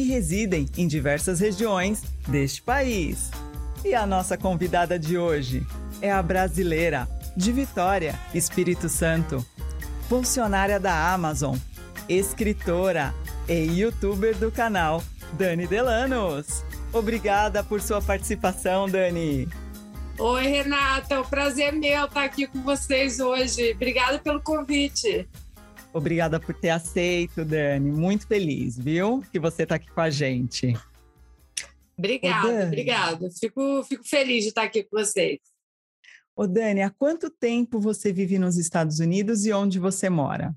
que residem em diversas regiões deste país. E a nossa convidada de hoje é a brasileira de Vitória, Espírito Santo, funcionária da Amazon, escritora e youtuber do canal Dani Delanos. Obrigada por sua participação, Dani. Oi, Renata, o prazer é meu estar aqui com vocês hoje. Obrigada pelo convite. Obrigada por ter aceito, Dani. Muito feliz, viu? Que você está aqui com a gente. Obrigada, obrigada. Fico, fico feliz de estar aqui com vocês. Ô, Dani, há quanto tempo você vive nos Estados Unidos e onde você mora?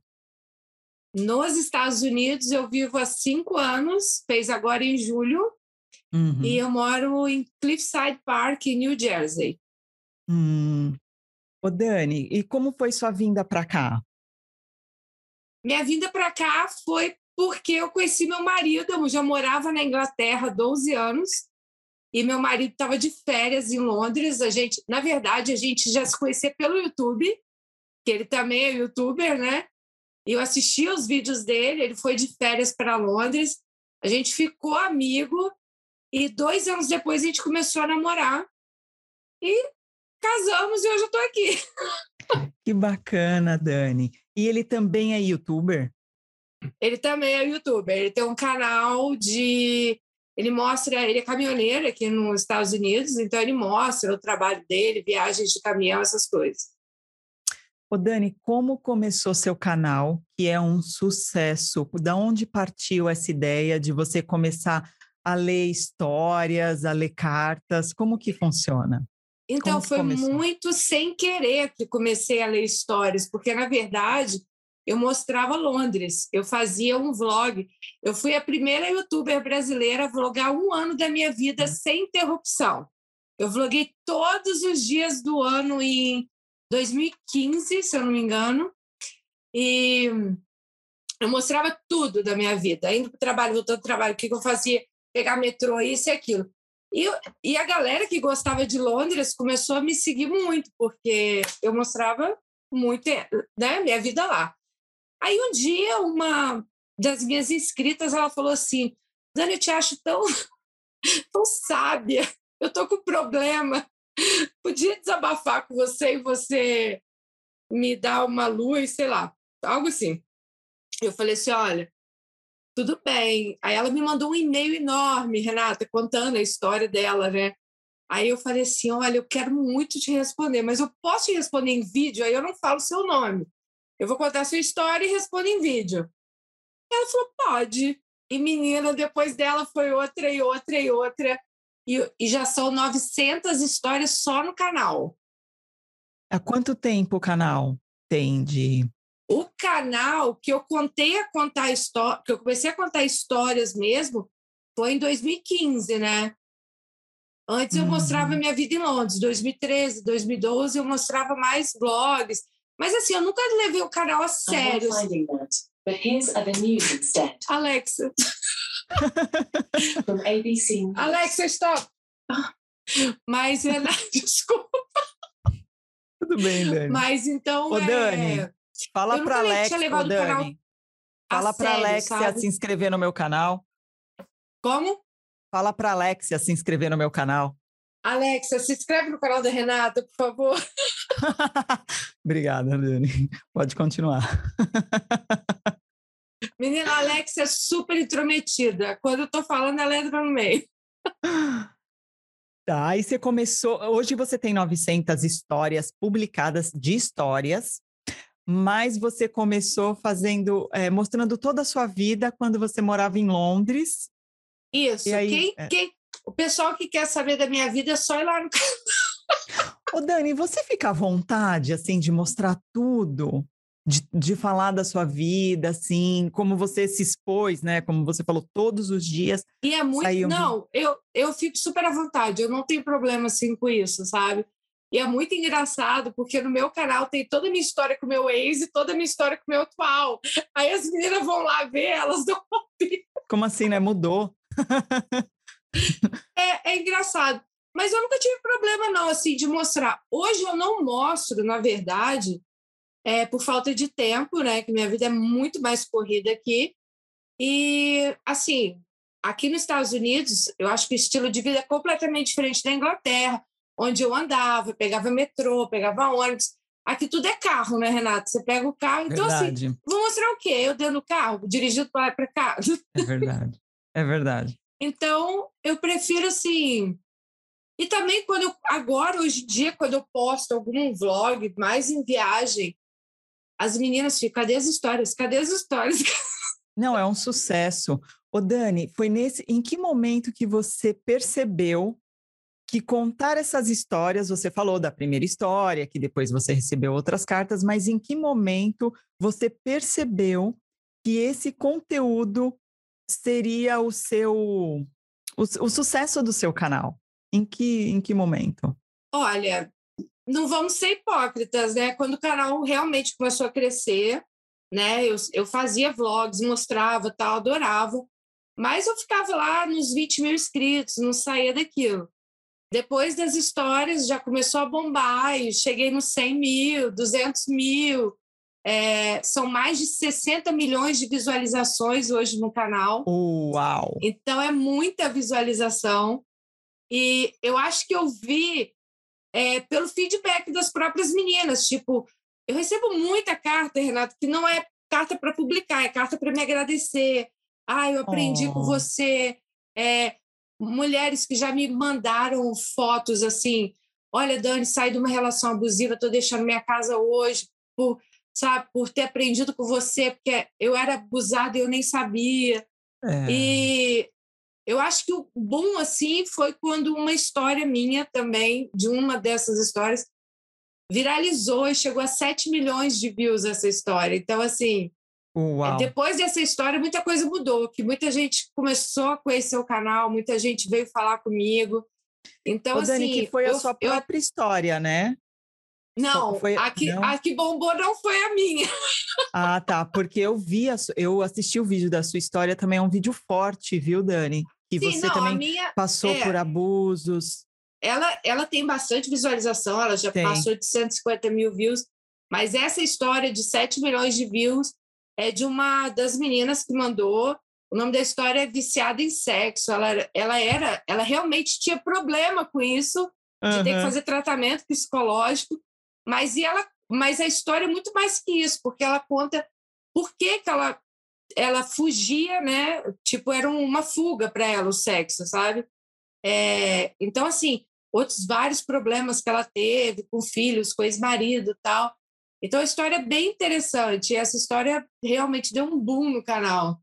Nos Estados Unidos eu vivo há cinco anos, fez agora em julho, Uhum. E eu moro em Cliffside Park, em New Jersey. Hum. Ô, Dani, e como foi sua vinda para cá? Minha vinda para cá foi porque eu conheci meu marido, eu já morava na Inglaterra há 12 anos, e meu marido estava de férias em Londres. A gente, na verdade, a gente já se conhecia pelo YouTube, que ele também é youtuber, né? E eu assisti os vídeos dele, ele foi de férias para Londres. A gente ficou amigo e dois anos depois a gente começou a namorar e casamos e hoje eu estou aqui. Que bacana, Dani. E ele também é youtuber? Ele também é youtuber. Ele tem um canal de. Ele mostra. Ele é caminhoneiro aqui nos Estados Unidos, então ele mostra o trabalho dele, viagens de caminhão, essas coisas. Ô Dani, como começou seu canal, que é um sucesso? Da onde partiu essa ideia de você começar a ler histórias, a ler cartas? Como que funciona? Então, foi começou? muito sem querer que comecei a ler histórias, porque, na verdade, eu mostrava Londres, eu fazia um vlog. Eu fui a primeira youtuber brasileira a vlogar um ano da minha vida hum. sem interrupção. Eu vloguei todos os dias do ano em 2015, se eu não me engano, e eu mostrava tudo da minha vida, indo para o trabalho, voltando para o trabalho, o que eu fazia, pegar metrô, isso e aquilo. E, e a galera que gostava de Londres começou a me seguir muito, porque eu mostrava muito, né, minha vida lá. Aí um dia, uma das minhas inscritas, ela falou assim, Dani, eu te acho tão, tão sábia, eu tô com problema, podia desabafar com você e você me dar uma luz, sei lá, algo assim. Eu falei assim, olha, tudo bem. Aí ela me mandou um e-mail enorme, Renata, contando a história dela, né? Aí eu falei assim: olha, eu quero muito te responder, mas eu posso te responder em vídeo? Aí eu não falo seu nome. Eu vou contar a sua história e respondo em vídeo. Ela falou: pode. E menina, depois dela foi outra e outra e outra. E, e já são 900 histórias só no canal. Há quanto tempo o canal tem de o canal que eu contei a contar história, que eu comecei a contar histórias mesmo, foi em 2015, né? Antes eu mostrava uhum. minha vida em Londres, 2013, 2012 eu mostrava mais blogs, mas assim, eu nunca levei o canal a sério. Alexa. From ABC. Alexa, stop. Mas, desculpa. Tudo bem, Dani. Mas então. Ô, Dani, é... Fala para Alex, Dani. Fala para Alexia se inscrever no meu canal. Como? Fala para Alexia se inscrever no meu canal. Alexia, se inscreve no canal da Renata, por favor. Obrigada, Dani. Pode continuar. Menina, a Alexia é super intrometida. Quando eu tô falando, ela entra no meio. Tá, aí você começou. Hoje você tem 900 histórias publicadas de histórias mas você começou fazendo, é, mostrando toda a sua vida quando você morava em Londres. Isso. Aí, quem, é... quem, o pessoal que quer saber da minha vida é só ir lá no canal. Ô, Dani, você fica à vontade, assim, de mostrar tudo? de, de falar da sua vida, assim, como você se expôs, né? Como você falou, todos os dias. E é muito. Um... Não, eu, eu fico super à vontade, eu não tenho problema assim com isso, sabe? E é muito engraçado, porque no meu canal tem toda a minha história com o meu ex e toda a minha história com o meu atual. Aí as meninas vão lá ver, elas dão Como assim, né? Mudou. é, é engraçado. Mas eu nunca tive problema, não, assim, de mostrar. Hoje eu não mostro, na verdade, é, por falta de tempo, né? Que minha vida é muito mais corrida aqui. E, assim, aqui nos Estados Unidos, eu acho que o estilo de vida é completamente diferente da Inglaterra, onde eu andava, pegava metrô, pegava ônibus. Aqui tudo é carro, né, Renato? Você pega o carro. Então, assim, verdade. assim, vou mostrar o quê? Eu dentro do carro, dirigindo para lá e para cá. É verdade. É verdade. Então, eu prefiro, assim, e também quando eu, agora, hoje em dia, quando eu posto algum vlog mais em viagem, as meninas ficam, cadê as histórias? Cadê as histórias? Não, é um sucesso. Ô Dani, foi nesse, em que momento que você percebeu que contar essas histórias, você falou da primeira história, que depois você recebeu outras cartas, mas em que momento você percebeu que esse conteúdo seria o seu o, o sucesso do seu canal? Em que, em que momento? Olha, não vamos ser hipócritas, né? Quando o canal realmente começou a crescer, né? Eu, eu fazia vlogs, mostrava, tal, adorava, mas eu ficava lá nos 20 mil inscritos, não saía daquilo. Depois das histórias já começou a bombar e cheguei nos 100 mil, 200 mil. É, são mais de 60 milhões de visualizações hoje no canal. Uau! Então é muita visualização. E eu acho que eu vi é, pelo feedback das próprias meninas. Tipo, eu recebo muita carta, Renato, que não é carta para publicar, é carta para me agradecer. Ah, eu aprendi oh. com você. É, mulheres que já me mandaram fotos assim. Olha, Dani, saí de uma relação abusiva, estou deixando minha casa hoje por, sabe, por ter aprendido com você, porque eu era abusada e eu nem sabia. É. E eu acho que o bom assim foi quando uma história minha também, de uma dessas histórias, viralizou e chegou a 7 milhões de views essa história. Então, assim, Uau. depois dessa história, muita coisa mudou, que muita gente começou a conhecer o canal, muita gente veio falar comigo. Então, Ô, Dani, assim, que foi a sua própria eu... história, né? Não, foi, a, que, não? a que bombou não foi a minha. Ah, tá. Porque eu vi, a, eu assisti o vídeo da sua história, também é um vídeo forte, viu, Dani? Que Sim, você não, também minha, passou é, por abusos. Ela, ela tem bastante visualização, ela já tem. passou de 150 mil views, mas essa história de 7 milhões de views é de uma das meninas que mandou. O nome da história é Viciada em Sexo. Ela, ela era, ela realmente tinha problema com isso, de uhum. ter que fazer tratamento psicológico. Mas, e ela, mas a história é muito mais que isso, porque ela conta por que, que ela, ela fugia, né? Tipo, era uma fuga para ela o sexo, sabe? É, então, assim, outros vários problemas que ela teve com filhos, com ex-marido tal. Então, a história é bem interessante. E essa história realmente deu um boom no canal.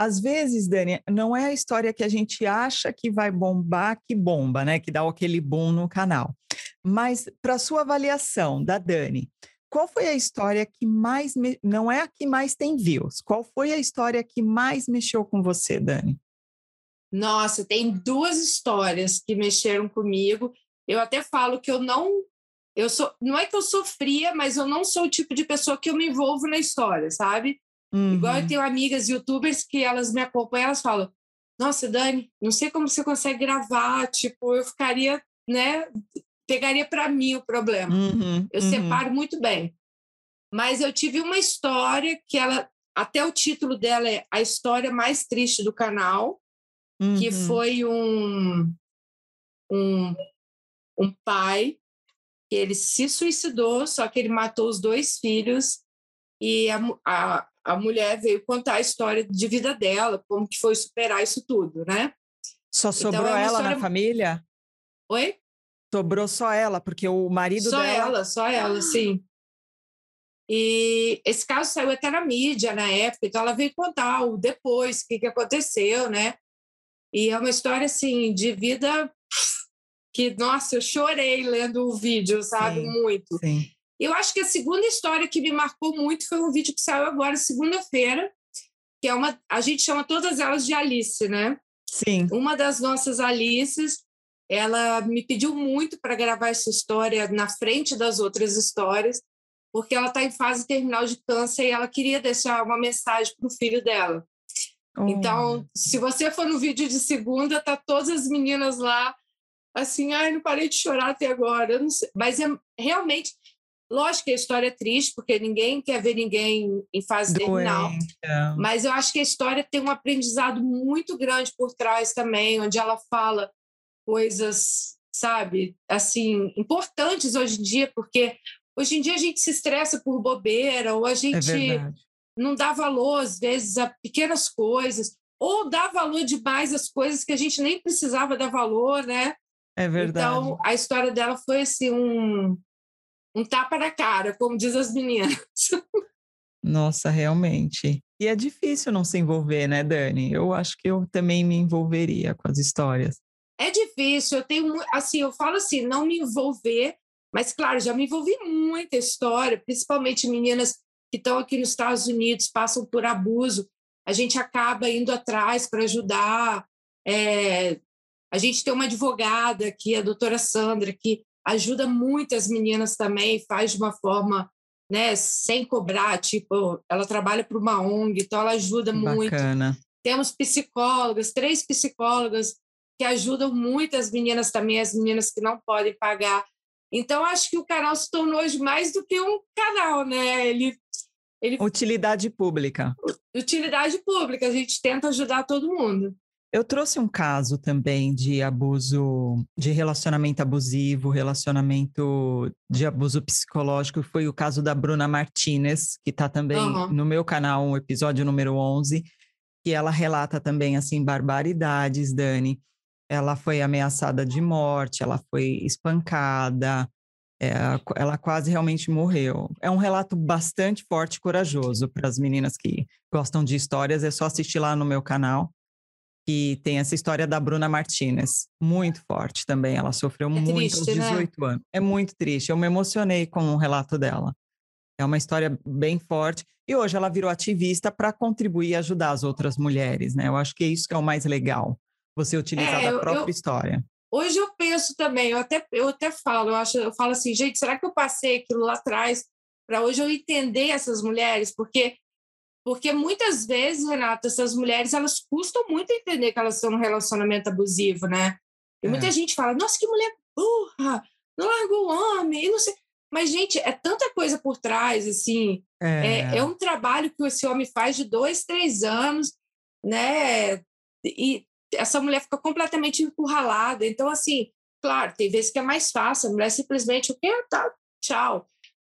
Às vezes, Dani, não é a história que a gente acha que vai bombar que bomba, né? Que dá aquele boom no canal. Mas, para sua avaliação da Dani, qual foi a história que mais. Me... Não é a que mais tem views. Qual foi a história que mais mexeu com você, Dani? Nossa, tem duas histórias que mexeram comigo. Eu até falo que eu não. Eu sou, não é que eu sofria, mas eu não sou o tipo de pessoa que eu me envolvo na história, sabe? Uhum. Igual eu uhum. tenho amigas youtubers que elas me acompanham, elas falam: Nossa, Dani, não sei como você consegue gravar. Tipo, eu ficaria, né? Pegaria para mim o problema. Uhum. Eu uhum. separo muito bem. Mas eu tive uma história que ela, até o título dela é A História Mais Triste do Canal, que uhum. foi um, um, um pai que ele se suicidou, só que ele matou os dois filhos e a, a, a mulher veio contar a história de vida dela, como que foi superar isso tudo, né? Só então, sobrou então, é ela história... na família? Oi? Sobrou só ela, porque o marido só dela... Só ela, só ela, sim. E esse caso saiu até na mídia na época, então ela veio contar o depois, o que, que aconteceu, né? E é uma história, assim, de vida que, nossa, eu chorei lendo o vídeo, sabe? Sim, Muito. Sim. Eu acho que a segunda história que me marcou muito foi um vídeo que saiu agora, segunda-feira, que é uma. A gente chama todas elas de Alice, né? Sim. Uma das nossas Alices, ela me pediu muito para gravar essa história na frente das outras histórias, porque ela está em fase terminal de câncer e ela queria deixar uma mensagem para o filho dela. Oh. Então, se você for no vídeo de segunda, tá todas as meninas lá, assim, ai, não parei de chorar até agora. Mas é realmente Lógico que a história é triste, porque ninguém quer ver ninguém em fase Doente. terminal. Mas eu acho que a história tem um aprendizado muito grande por trás também, onde ela fala coisas, sabe, assim, importantes hoje em dia, porque hoje em dia a gente se estressa por bobeira, ou a é gente é não dá valor, às vezes, a pequenas coisas, ou dá valor demais às coisas que a gente nem precisava dar valor, né? É verdade. Então, a história dela foi assim, um um tapa na cara, como diz as meninas. Nossa, realmente. E é difícil não se envolver, né, Dani? Eu acho que eu também me envolveria com as histórias. É difícil, eu tenho, assim, eu falo assim, não me envolver, mas claro, já me envolvi muita história, principalmente meninas que estão aqui nos Estados Unidos, passam por abuso, a gente acaba indo atrás para ajudar. É, a gente tem uma advogada aqui, a doutora Sandra, que ajuda muitas meninas também, faz de uma forma né, sem cobrar, tipo, ela trabalha para uma ONG, então ela ajuda muito. Bacana. Temos psicólogas, três psicólogas que ajudam muitas meninas também, as meninas que não podem pagar. Então, acho que o canal se tornou hoje mais do que um canal, né? Ele, ele... Utilidade pública. Utilidade pública, a gente tenta ajudar todo mundo. Eu trouxe um caso também de abuso, de relacionamento abusivo, relacionamento de abuso psicológico, foi o caso da Bruna Martinez, que está também uhum. no meu canal, um episódio número 11, que ela relata também, assim, barbaridades, Dani. Ela foi ameaçada de morte, ela foi espancada, é, ela quase realmente morreu. É um relato bastante forte e corajoso para as meninas que gostam de histórias, é só assistir lá no meu canal que tem essa história da Bruna Martinez, muito forte também. Ela sofreu é muito triste, aos 18 né? anos. É muito triste. Eu me emocionei com o relato dela. É uma história bem forte. E hoje ela virou ativista para contribuir e ajudar as outras mulheres, né? Eu acho que é isso que é o mais legal. Você utilizar é, a própria eu, história. Hoje eu penso também, eu até, eu até falo, eu, acho, eu falo assim, gente, será que eu passei aquilo lá atrás para hoje eu entender essas mulheres? Porque porque muitas vezes, Renata, essas mulheres elas custam muito entender que elas estão num relacionamento abusivo, né? E é. muita gente fala: nossa, que mulher burra, não largou o homem, e não sei. Mas, gente, é tanta coisa por trás, assim. É. É, é um trabalho que esse homem faz de dois, três anos, né? E essa mulher fica completamente encurralada. Então, assim, claro, tem vezes que é mais fácil, a mulher simplesmente, o quê? Tá, tchau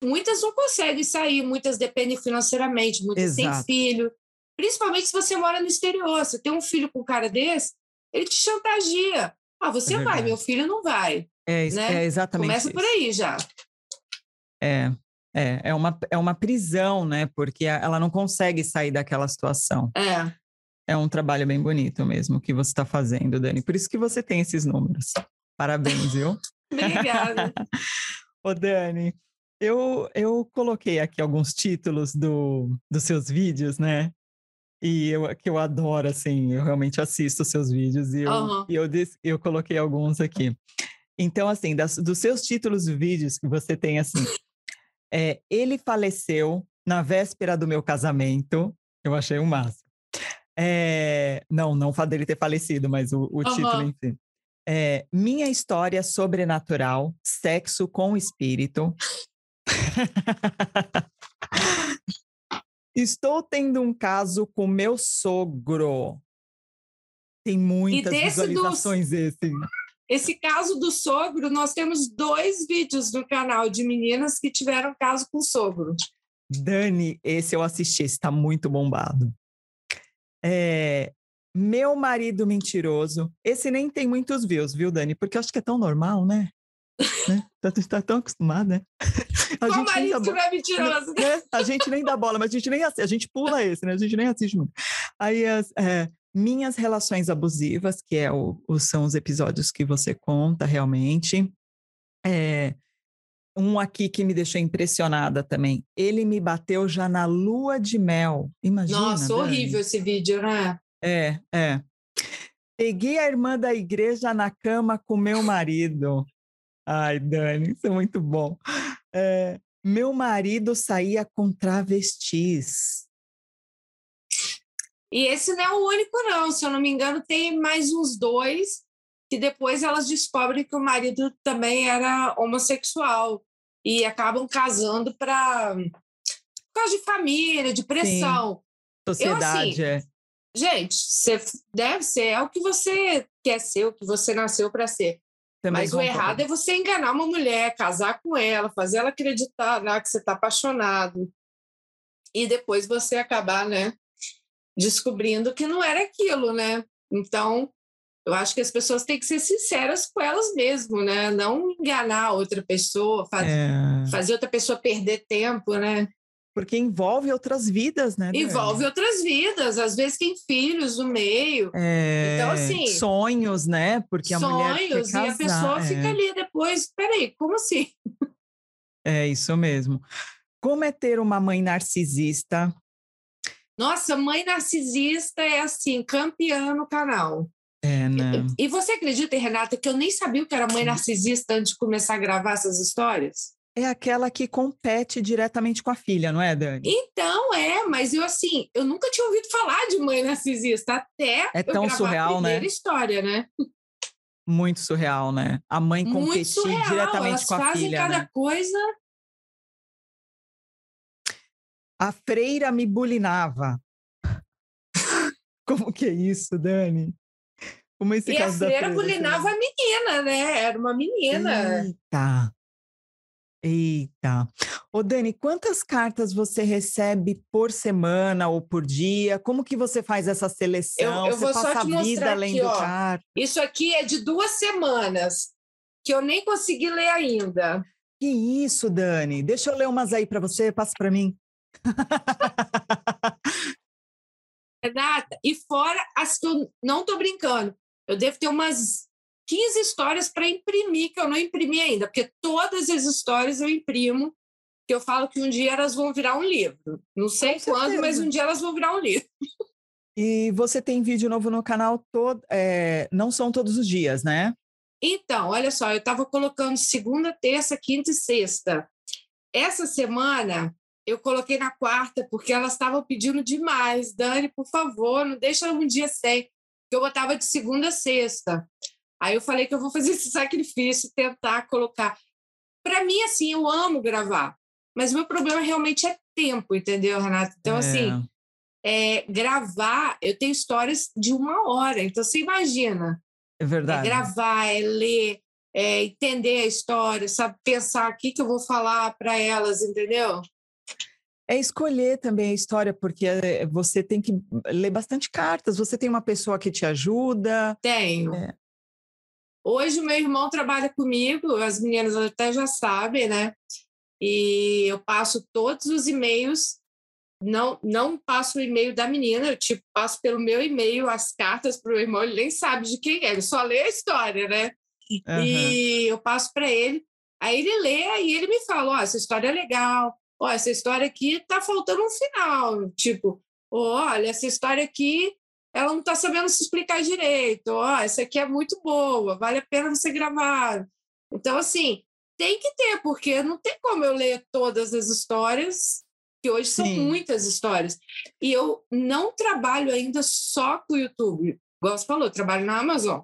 muitas não conseguem sair, muitas dependem financeiramente, muitas Exato. têm filho. Principalmente se você mora no exterior. Você tem um filho com um cara desse, ele te chantageia. Ah, você é vai, meu filho não vai. É, né? é exatamente Começa isso. por aí já. É, é, é uma, é uma prisão, né? Porque ela não consegue sair daquela situação. É. É um trabalho bem bonito mesmo que você está fazendo, Dani. Por isso que você tem esses números. Parabéns, viu? Obrigada. Ô, Dani, eu, eu coloquei aqui alguns títulos do, dos seus vídeos, né? E eu, que eu adoro, assim, eu realmente assisto os seus vídeos e eu, uhum. e eu, eu coloquei alguns aqui. Então, assim, das, dos seus títulos de vídeos que você tem, assim, é, ele faleceu na véspera do meu casamento, eu achei o um máximo. É, não, não o fato dele ter falecido, mas o, o uhum. título em si. É, minha história sobrenatural, sexo com espírito. Estou tendo um caso com meu sogro. Tem muitas visualizações do, esse. Esse caso do sogro, nós temos dois vídeos no canal de meninas que tiveram caso com sogro. Dani, esse eu assisti, esse tá muito bombado. É, meu marido mentiroso. Esse nem tem muitos views, viu, Dani? Porque eu acho que é tão normal, né? Né? Tá, tá tão acostumada, né? A Qual gente nem dá é mentiroso? Né? A gente nem dá bola, mas a gente nem assiste, a gente pula esse, né? A gente nem assiste muito. Aí as é, minhas relações abusivas, que é o, o, são os episódios que você conta realmente. É, Um aqui que me deixou impressionada também. Ele me bateu já na lua de mel. Imagina. Nossa, Dani. horrível esse vídeo, né? É, é. Peguei a irmã da igreja na cama com meu marido. Ai, Dani, isso é muito bom. É, meu marido saía com travestis. E esse não é o único, não. Se eu não me engano, tem mais uns dois que depois elas descobrem que o marido também era homossexual e acabam casando para por causa de família, de pressão. Sim. Sociedade, eu, assim, é. Gente, você deve ser, é o que você quer ser, o que você nasceu para ser. Também Mas o errado é você enganar uma mulher, casar com ela, fazer ela acreditar né, que você está apaixonado. E depois você acabar, né, descobrindo que não era aquilo, né? Então, eu acho que as pessoas têm que ser sinceras com elas mesmas, né? Não enganar outra pessoa, faz, é... fazer outra pessoa perder tempo, né? Porque envolve outras vidas, né? Envolve outras vidas, às vezes tem filhos no meio. É... Então, assim. Sonhos, né? Porque a mulher. Sonhos, e a pessoa é... fica ali depois. Peraí, como assim? É isso mesmo. Como é ter uma mãe narcisista? Nossa, mãe narcisista é assim, campeã no canal. É, né? E você acredita, Renata, que eu nem sabia o que era mãe narcisista antes de começar a gravar essas histórias? É aquela que compete diretamente com a filha, não é, Dani? Então, é, mas eu assim, eu nunca tinha ouvido falar de mãe narcisista até é tão surreal, a né? história, né? Muito surreal, né? A mãe competir diretamente Elas com a fazem filha, cada né? coisa. A freira me bulinava. Como que é isso, Dani? Como esse e caso a freira bulinava a menina, né? Era uma menina. Eita. Eita. Ô Dani, quantas cartas você recebe por semana ou por dia? Como que você faz essa seleção? Eu, eu você vou passa só te a vida lendo aqui, ó. Isso aqui é de duas semanas, que eu nem consegui ler ainda. Que isso, Dani? Deixa eu ler umas aí para você, passa para mim. Renata, e fora as que eu não tô brincando. Eu devo ter umas 15 histórias para imprimir, que eu não imprimi ainda, porque todas as histórias eu imprimo, que eu falo que um dia elas vão virar um livro. Não sei Com quando, certeza. mas um dia elas vão virar um livro. E você tem vídeo novo no canal todo, é, não são todos os dias, né? Então, olha só, eu estava colocando segunda, terça, quinta e sexta. Essa semana eu coloquei na quarta, porque elas estavam pedindo demais. Dani, por favor, não deixa um dia sem. Eu botava de segunda a sexta. Aí eu falei que eu vou fazer esse sacrifício, tentar colocar. Para mim, assim, eu amo gravar, mas meu problema realmente é tempo, entendeu, Renata? Então, assim, é. assim, é, gravar, eu tenho histórias de uma hora, então você imagina. É verdade. É gravar, é ler, é entender a história, sabe? Pensar o que, que eu vou falar para elas, entendeu? É escolher também a história, porque eh, você tem que ler bastante cartas. Você tem uma pessoa que te ajuda. Tenho. É. Hoje o meu irmão trabalha comigo, as meninas até já sabem, né? E eu passo todos os e-mails, não não passo o e-mail da menina, eu tipo passo pelo meu e-mail as cartas para o irmão, ele nem sabe de quem é, ele só lê a história, né? Uhum. E eu passo para ele, aí ele lê e ele me fala, ó, oh, essa história é legal, ó, oh, essa história aqui tá faltando um final, tipo, olha, essa história aqui ela não está sabendo se explicar direito. Ó, oh, essa aqui é muito boa, vale a pena você gravar. Então, assim, tem que ter, porque não tem como eu ler todas as histórias, que hoje são Sim. muitas histórias. E eu não trabalho ainda só com o YouTube. Igual você falou, eu trabalho na Amazon.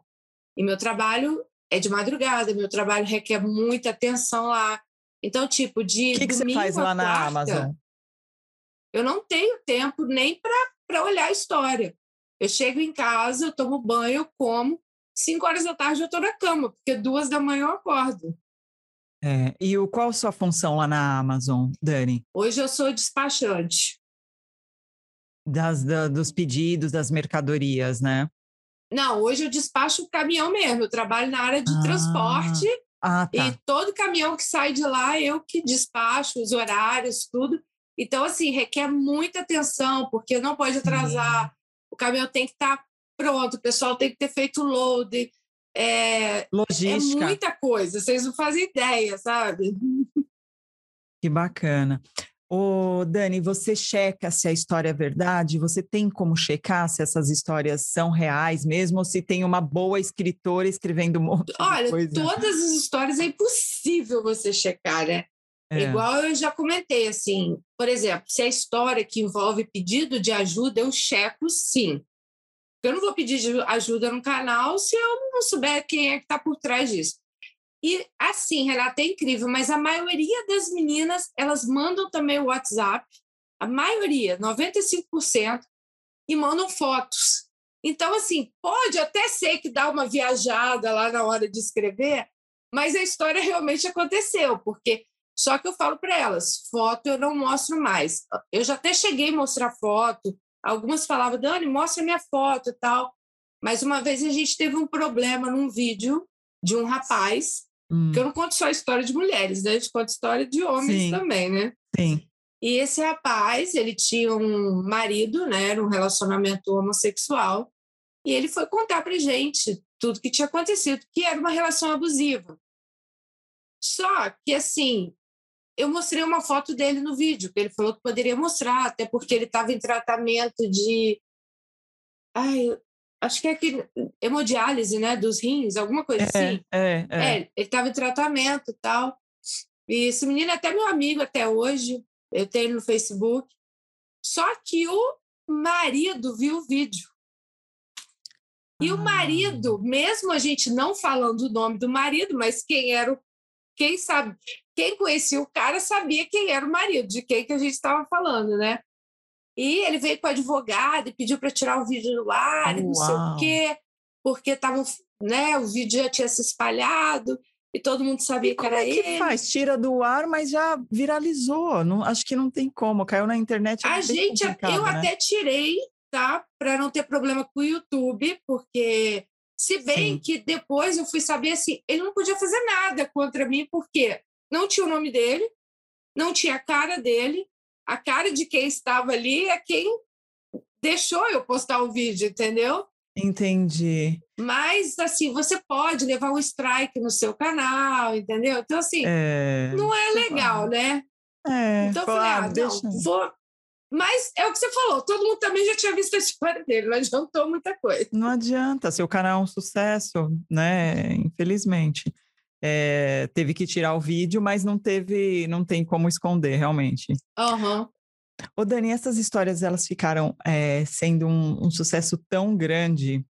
E meu trabalho é de madrugada, meu trabalho requer muita atenção lá. Então, tipo, de. O que, que você faz lá na quarta, Amazon? Eu não tenho tempo nem para olhar a história. Eu chego em casa, eu tomo banho, eu como, cinco horas da tarde eu estou na cama, porque duas da manhã eu acordo. É, e o, qual a sua função lá na Amazon, Dani? Hoje eu sou despachante. Das, da, dos pedidos, das mercadorias, né? Não, hoje eu despacho o caminhão mesmo. Eu trabalho na área de ah, transporte. Ah, tá. E todo caminhão que sai de lá, eu que despacho os horários, tudo. Então, assim, requer muita atenção, porque não pode atrasar. O caminhão tem que estar tá pronto, o pessoal tem que ter feito load. é, Logística. é muita coisa, vocês não fazem ideia, sabe? Que bacana. Ô, Dani, você checa se a história é verdade? Você tem como checar se essas histórias são reais mesmo, ou se tem uma boa escritora escrevendo um monte Olha, de coisa? todas as histórias é impossível você checar, né? É. Igual eu já comentei, assim, por exemplo, se a história que envolve pedido de ajuda, eu checo sim. Eu não vou pedir ajuda no canal se eu não souber quem é que está por trás disso. E assim, Renata, é incrível, mas a maioria das meninas, elas mandam também o WhatsApp, a maioria, 95%, e mandam fotos. Então, assim, pode até ser que dá uma viajada lá na hora de escrever, mas a história realmente aconteceu, porque só que eu falo para elas, foto eu não mostro mais. Eu já até cheguei a mostrar foto, algumas falavam, Dani, mostra minha foto e tal. Mas uma vez a gente teve um problema num vídeo de um rapaz Hum. Porque eu não conto só a história de mulheres, né? A gente conta história de homens Sim. também, né? Sim. E esse rapaz, ele tinha um marido, né? Era um relacionamento homossexual. E ele foi contar pra gente tudo que tinha acontecido, que era uma relação abusiva. Só que, assim, eu mostrei uma foto dele no vídeo, que ele falou que poderia mostrar, até porque ele estava em tratamento de. Ai, acho que é aquele hemodiálise, né, dos rins, alguma coisa é, assim. É, é. é ele estava em tratamento e tal. E esse menino é até meu amigo até hoje, eu tenho no Facebook. Só que o marido viu o vídeo. E ah. o marido, mesmo a gente não falando o nome do marido, mas quem era o. Quem sabe, quem conhecia o cara sabia quem era o marido, de quem que a gente estava falando, né? E ele veio com o advogado e pediu para tirar o vídeo do ar, Uau. não sei o quê, porque tava, né, o vídeo já tinha se espalhado e todo mundo sabia que era é que ele. faz? Tira do ar, mas já viralizou. Não, acho que não tem como. Caiu na internet. É a gente, eu né? até tirei, tá? Para não ter problema com o YouTube, porque se bem Sim. que depois eu fui saber assim, ele não podia fazer nada contra mim, porque não tinha o nome dele, não tinha a cara dele, a cara de quem estava ali é quem deixou eu postar o vídeo, entendeu? Entendi. Mas, assim, você pode levar um strike no seu canal, entendeu? Então, assim, é... não é legal, né? É, então, eu falei, ah, deixa... não, vou... Mas é o que você falou, todo mundo também já tinha visto a história dele, não adiantou muita coisa. Não adianta, seu canal é um sucesso, né? Infelizmente é, teve que tirar o vídeo, mas não teve, não tem como esconder realmente. Uhum. Ô Dani, essas histórias elas ficaram é, sendo um, um, sucesso tão grande,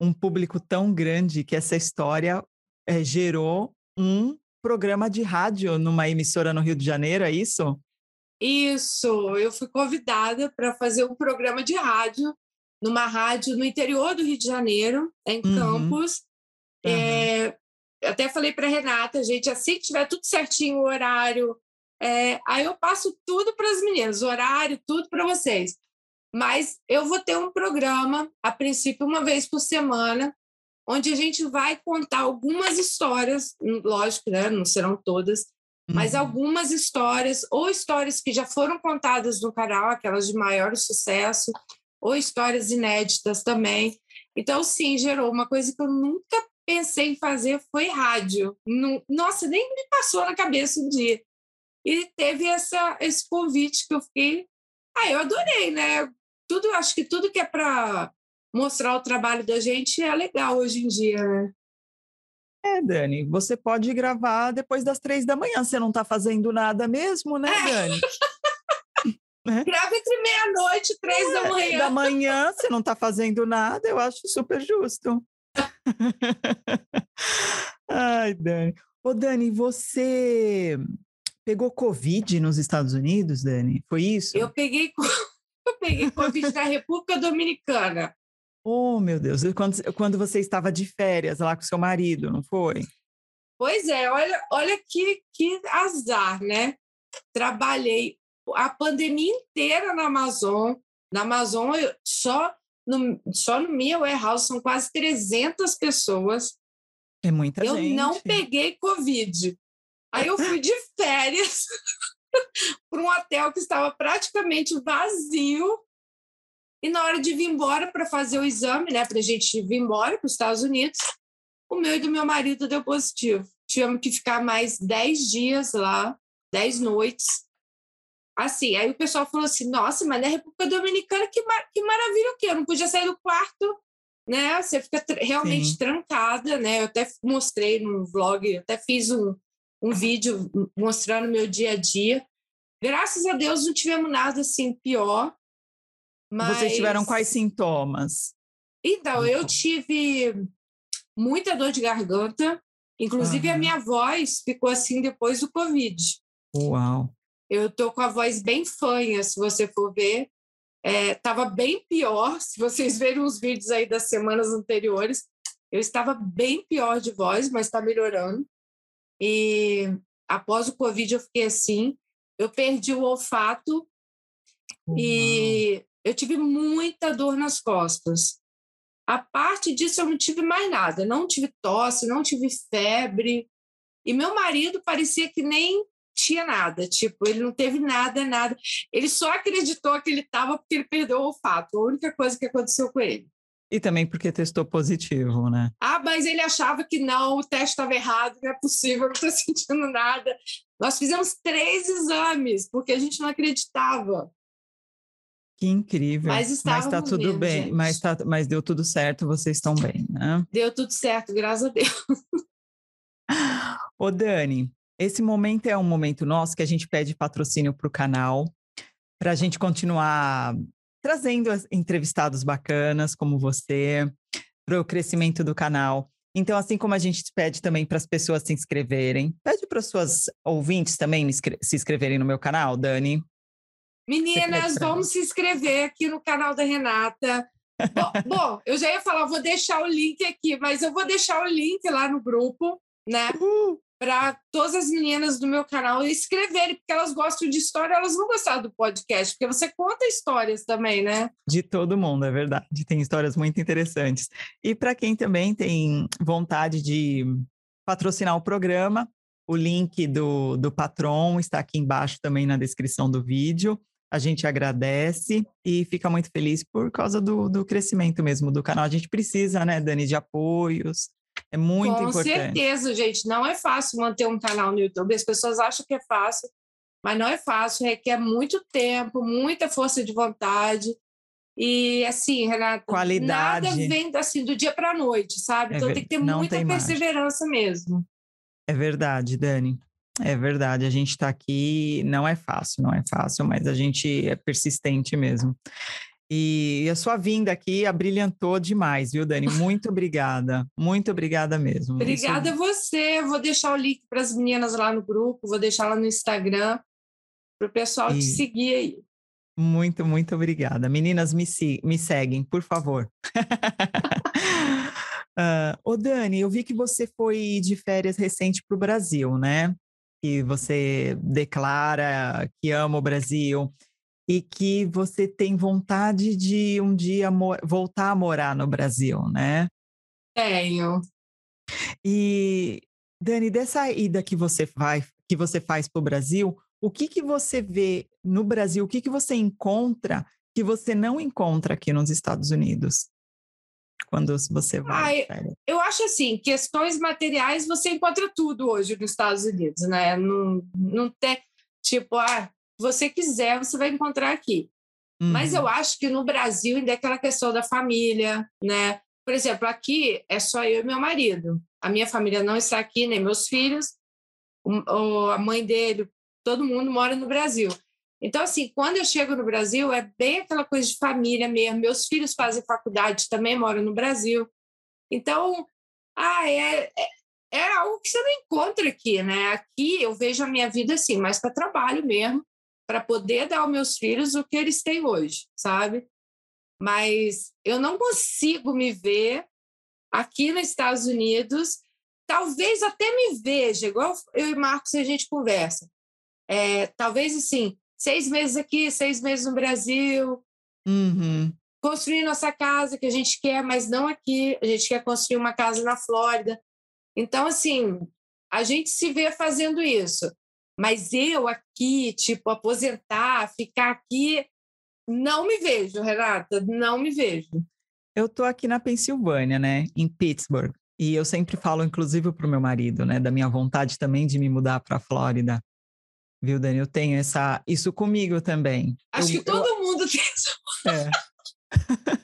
um público tão grande que essa história é, gerou um programa de rádio numa emissora no Rio de Janeiro, é isso? Isso, eu fui convidada para fazer um programa de rádio numa rádio no interior do Rio de Janeiro, em uhum. Campos. Uhum. É, até falei para Renata, gente, assim que tiver tudo certinho o horário, é, aí eu passo tudo para as meninas, horário, tudo para vocês. Mas eu vou ter um programa, a princípio, uma vez por semana, onde a gente vai contar algumas histórias, lógico, né, não serão todas. Mas algumas histórias, ou histórias que já foram contadas no canal, aquelas de maior sucesso, ou histórias inéditas também. Então, sim, gerou uma coisa que eu nunca pensei em fazer foi rádio. Nossa, nem me passou na cabeça um dia. E teve essa, esse convite que eu fiquei. Ah, eu adorei, né? Tudo, acho que tudo que é para mostrar o trabalho da gente é legal hoje em dia, né? É, Dani, você pode gravar depois das três da manhã. Você não está fazendo nada mesmo, né, é. Dani? É. Grava entre meia-noite e três é, da manhã. Da manhã, você não está fazendo nada, eu acho super justo. Ai, Dani. Ô, Dani, você pegou Covid nos Estados Unidos, Dani? Foi isso? Eu peguei, eu peguei Covid na República Dominicana. Oh, meu Deus. Quando, quando você estava de férias lá com seu marido, não foi? Pois é, olha, olha que, que azar, né? Trabalhei a pandemia inteira na Amazon. Na Amazon, eu só no, só no minha warehouse são quase 300 pessoas. É muita eu gente. Eu não peguei Covid. Aí eu fui de férias para um hotel que estava praticamente vazio. E na hora de vir embora para fazer o exame, né, para a gente vir embora para os Estados Unidos, o meu e do meu marido deu positivo. Tivemos que ficar mais 10 dias lá, 10 noites. Assim, aí o pessoal falou assim: nossa, mas na República Dominicana, que, mar que maravilha o quê? Eu não podia sair do quarto, né? Você fica realmente Sim. trancada, né? Eu até mostrei no vlog, até fiz um, um vídeo mostrando meu dia a dia. Graças a Deus não tivemos nada assim pior. Mas... Vocês tiveram quais sintomas? Então, eu tive muita dor de garganta, inclusive uhum. a minha voz ficou assim depois do Covid. Uau! Eu tô com a voz bem fanha, se você for ver. É, tava bem pior, se vocês verem os vídeos aí das semanas anteriores, eu estava bem pior de voz, mas está melhorando. E após o Covid eu fiquei assim, eu perdi o olfato Uau. e eu tive muita dor nas costas. A parte disso eu não tive mais nada, não tive tosse, não tive febre. E meu marido parecia que nem tinha nada, tipo, ele não teve nada, nada. Ele só acreditou que ele estava porque ele perdeu o olfato, a única coisa que aconteceu com ele. E também porque testou positivo, né? Ah, mas ele achava que não, o teste estava errado, não é possível, não estou sentindo nada. Nós fizemos três exames, porque a gente não acreditava. Que incrível. Mas está tudo bem, mas, tá, mas deu tudo certo, vocês estão bem, né? Deu tudo certo, graças a Deus. Ô, Dani, esse momento é um momento nosso que a gente pede patrocínio para o canal, para a gente continuar trazendo entrevistados bacanas como você, para o crescimento do canal. Então, assim como a gente pede também para as pessoas se inscreverem, pede para as suas ouvintes também se inscreverem no meu canal, Dani. Meninas, vamos se inscrever aqui no canal da Renata. bom, bom, eu já ia falar, vou deixar o link aqui, mas eu vou deixar o link lá no grupo, né? Para todas as meninas do meu canal escreverem, porque elas gostam de história, elas vão gostar do podcast, porque você conta histórias também, né? De todo mundo, é verdade. Tem histórias muito interessantes. E para quem também tem vontade de patrocinar o programa, o link do, do Patron está aqui embaixo também na descrição do vídeo. A gente agradece e fica muito feliz por causa do, do crescimento mesmo do canal. A gente precisa, né, Dani, de apoios. É muito Com importante. Com certeza, gente. Não é fácil manter um canal no YouTube. As pessoas acham que é fácil, mas não é fácil. Requer muito tempo, muita força de vontade. E assim, Renata, Qualidade. nada vem assim do dia para a noite, sabe? É então tem que ter muita perseverança mesmo. É verdade, Dani. É verdade, a gente está aqui, não é fácil, não é fácil, mas a gente é persistente mesmo. E a sua vinda aqui abrilhantou demais, viu, Dani? Muito obrigada, muito obrigada mesmo. Obrigada Isso... a você. Vou deixar o link para as meninas lá no grupo, vou deixar lá no Instagram para o pessoal e... te seguir aí. Muito, muito obrigada. Meninas, me, me seguem, por favor. uh, ô, Dani, eu vi que você foi de férias recente para o Brasil, né? Que você declara que ama o Brasil e que você tem vontade de um dia voltar a morar no Brasil, né? Tenho. E Dani, dessa ida que você faz, que você faz para o Brasil, o que que você vê no Brasil? O que que você encontra que você não encontra aqui nos Estados Unidos? Quando você vai? Eu acho assim, questões materiais você encontra tudo hoje nos Estados Unidos, né? Não, não tem, tipo, ah, você quiser, você vai encontrar aqui. Uhum. Mas eu acho que no Brasil ainda é aquela questão da família, né? Por exemplo, aqui é só eu e meu marido. A minha família não está aqui, nem meus filhos. O, a mãe dele, todo mundo mora no Brasil. Então, assim, quando eu chego no Brasil, é bem aquela coisa de família mesmo. Meus filhos fazem faculdade, também moram no Brasil. Então, ah, é, é, é algo que você não encontra aqui, né? Aqui eu vejo a minha vida assim, mais para trabalho mesmo, para poder dar aos meus filhos o que eles têm hoje, sabe? Mas eu não consigo me ver aqui nos Estados Unidos. Talvez até me veja, igual eu e Marcos a gente conversa. É, talvez assim, seis meses aqui, seis meses no Brasil, uhum. construir nossa casa que a gente quer, mas não aqui. A gente quer construir uma casa na Flórida. Então, assim, a gente se vê fazendo isso. Mas eu aqui, tipo, aposentar, ficar aqui, não me vejo, Renata, não me vejo. Eu tô aqui na Pensilvânia, né, em Pittsburgh. E eu sempre falo, inclusive, para o meu marido, né, da minha vontade também de me mudar para a Flórida. Viu, Dani? Eu tenho essa, isso comigo também. Acho eu, que todo eu, mundo tem isso. É.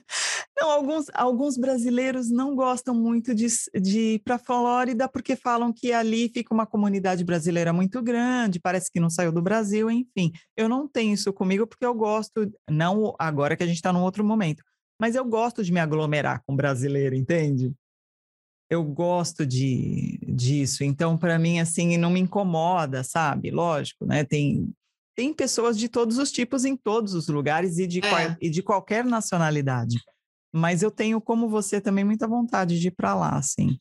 Não, alguns, alguns brasileiros não gostam muito de, de ir para a Flórida porque falam que ali fica uma comunidade brasileira muito grande, parece que não saiu do Brasil, enfim. Eu não tenho isso comigo porque eu gosto, não agora que a gente está num outro momento, mas eu gosto de me aglomerar com brasileiro, entende? Eu gosto de, disso, então para mim assim não me incomoda, sabe? Lógico, né? Tem tem pessoas de todos os tipos em todos os lugares e de, é. qual, e de qualquer nacionalidade. Mas eu tenho, como você, também muita vontade de ir para lá, assim.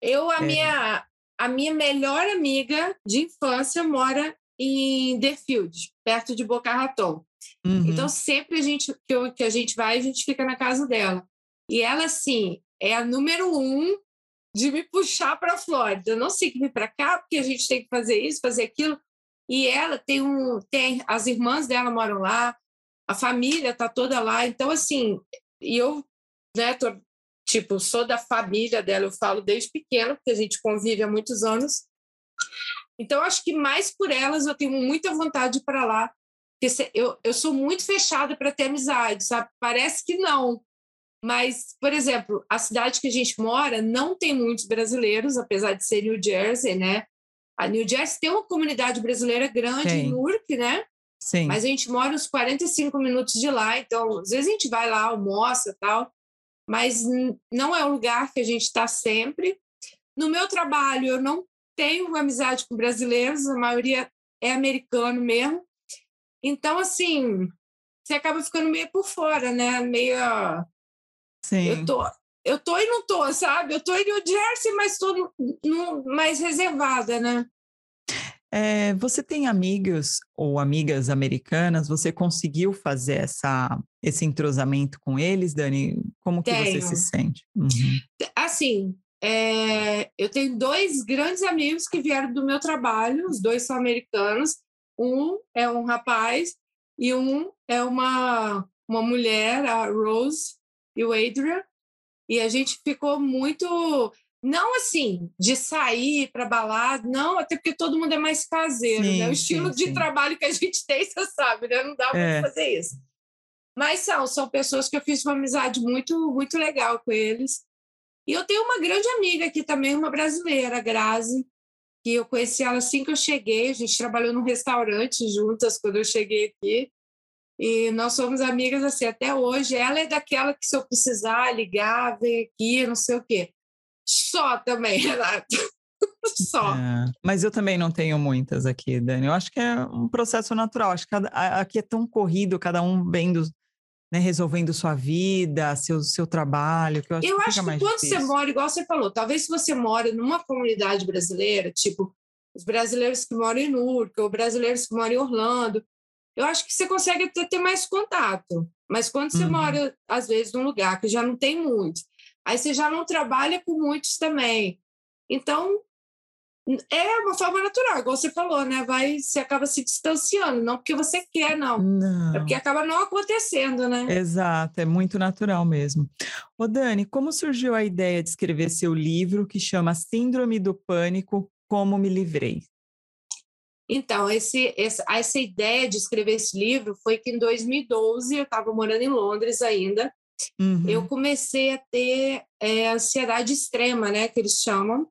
Eu, a, é. minha, a minha melhor amiga de infância mora em Deerfield, perto de Boca Raton. Uhum. Então, sempre a gente, que, eu, que a gente vai, a gente fica na casa dela. E ela, assim, é a número um de me puxar para a Flórida. Não sei que vir para cá, porque a gente tem que fazer isso, fazer aquilo. E ela tem um, tem as irmãs dela moram lá, a família tá toda lá. Então assim, e eu, né, tô, tipo, sou da família dela, eu falo desde pequena, porque a gente convive há muitos anos. Então acho que mais por elas eu tenho muita vontade para lá, porque eu, eu sou muito fechada para ter amizade, sabe? Parece que não. Mas, por exemplo, a cidade que a gente mora não tem muitos brasileiros, apesar de ser New Jersey, né? A New Jersey tem uma comunidade brasileira grande Sim. em Newark, né? Sim. Mas a gente mora uns 45 minutos de lá, então às vezes a gente vai lá, almoça tal, mas não é um lugar que a gente está sempre. No meu trabalho, eu não tenho amizade com brasileiros, a maioria é americano mesmo. Então, assim, você acaba ficando meio por fora, né? Meio. Sim. Eu tô, eu tô e não tô, sabe? Eu tô em New Jersey, mas tô no, mais reservada, né? É, você tem amigos ou amigas americanas? Você conseguiu fazer essa, esse entrosamento com eles, Dani? Como que tenho. você se sente? Uhum. Assim, é, eu tenho dois grandes amigos que vieram do meu trabalho, os dois são americanos. Um é um rapaz e um é uma, uma mulher, a Rose e o Adrian. E a gente ficou muito. Não assim, de sair para balada, não, até porque todo mundo é mais caseiro, sim, né? O estilo sim, de sim. trabalho que a gente tem, você sabe, né? Não dá para é. fazer isso. Mas são, são pessoas que eu fiz uma amizade muito, muito legal com eles. E eu tenho uma grande amiga aqui também, uma brasileira, Grazi, que eu conheci ela assim que eu cheguei. A gente trabalhou num restaurante juntas quando eu cheguei aqui. E nós somos amigas assim até hoje. Ela é daquela que, se eu precisar ligar, vem aqui, não sei o quê. Só também, Renato. Só. É, mas eu também não tenho muitas aqui, Dani. Eu acho que é um processo natural. Acho que cada, aqui é tão corrido, cada um vendo, né, resolvendo sua vida, seu, seu trabalho. Que eu acho eu que, acho que quando difícil. você mora, igual você falou, talvez se você mora numa comunidade brasileira, tipo os brasileiros que moram em Nurca, ou brasileiros que moram em Orlando, eu acho que você consegue ter, ter mais contato. Mas quando você uhum. mora, às vezes, num lugar que já não tem muitos, aí você já não trabalha com muitos também. Então, é uma forma natural, igual você falou, né? Vai, você acaba se distanciando, não porque você quer, não. não. É porque acaba não acontecendo, né? Exato, é muito natural mesmo. Ô, Dani, como surgiu a ideia de escrever seu livro que chama Síndrome do Pânico, Como Me Livrei? Então, esse, essa, essa ideia de escrever esse livro foi que em 2012, eu estava morando em Londres ainda, uhum. eu comecei a ter é, ansiedade extrema, né, que eles chamam,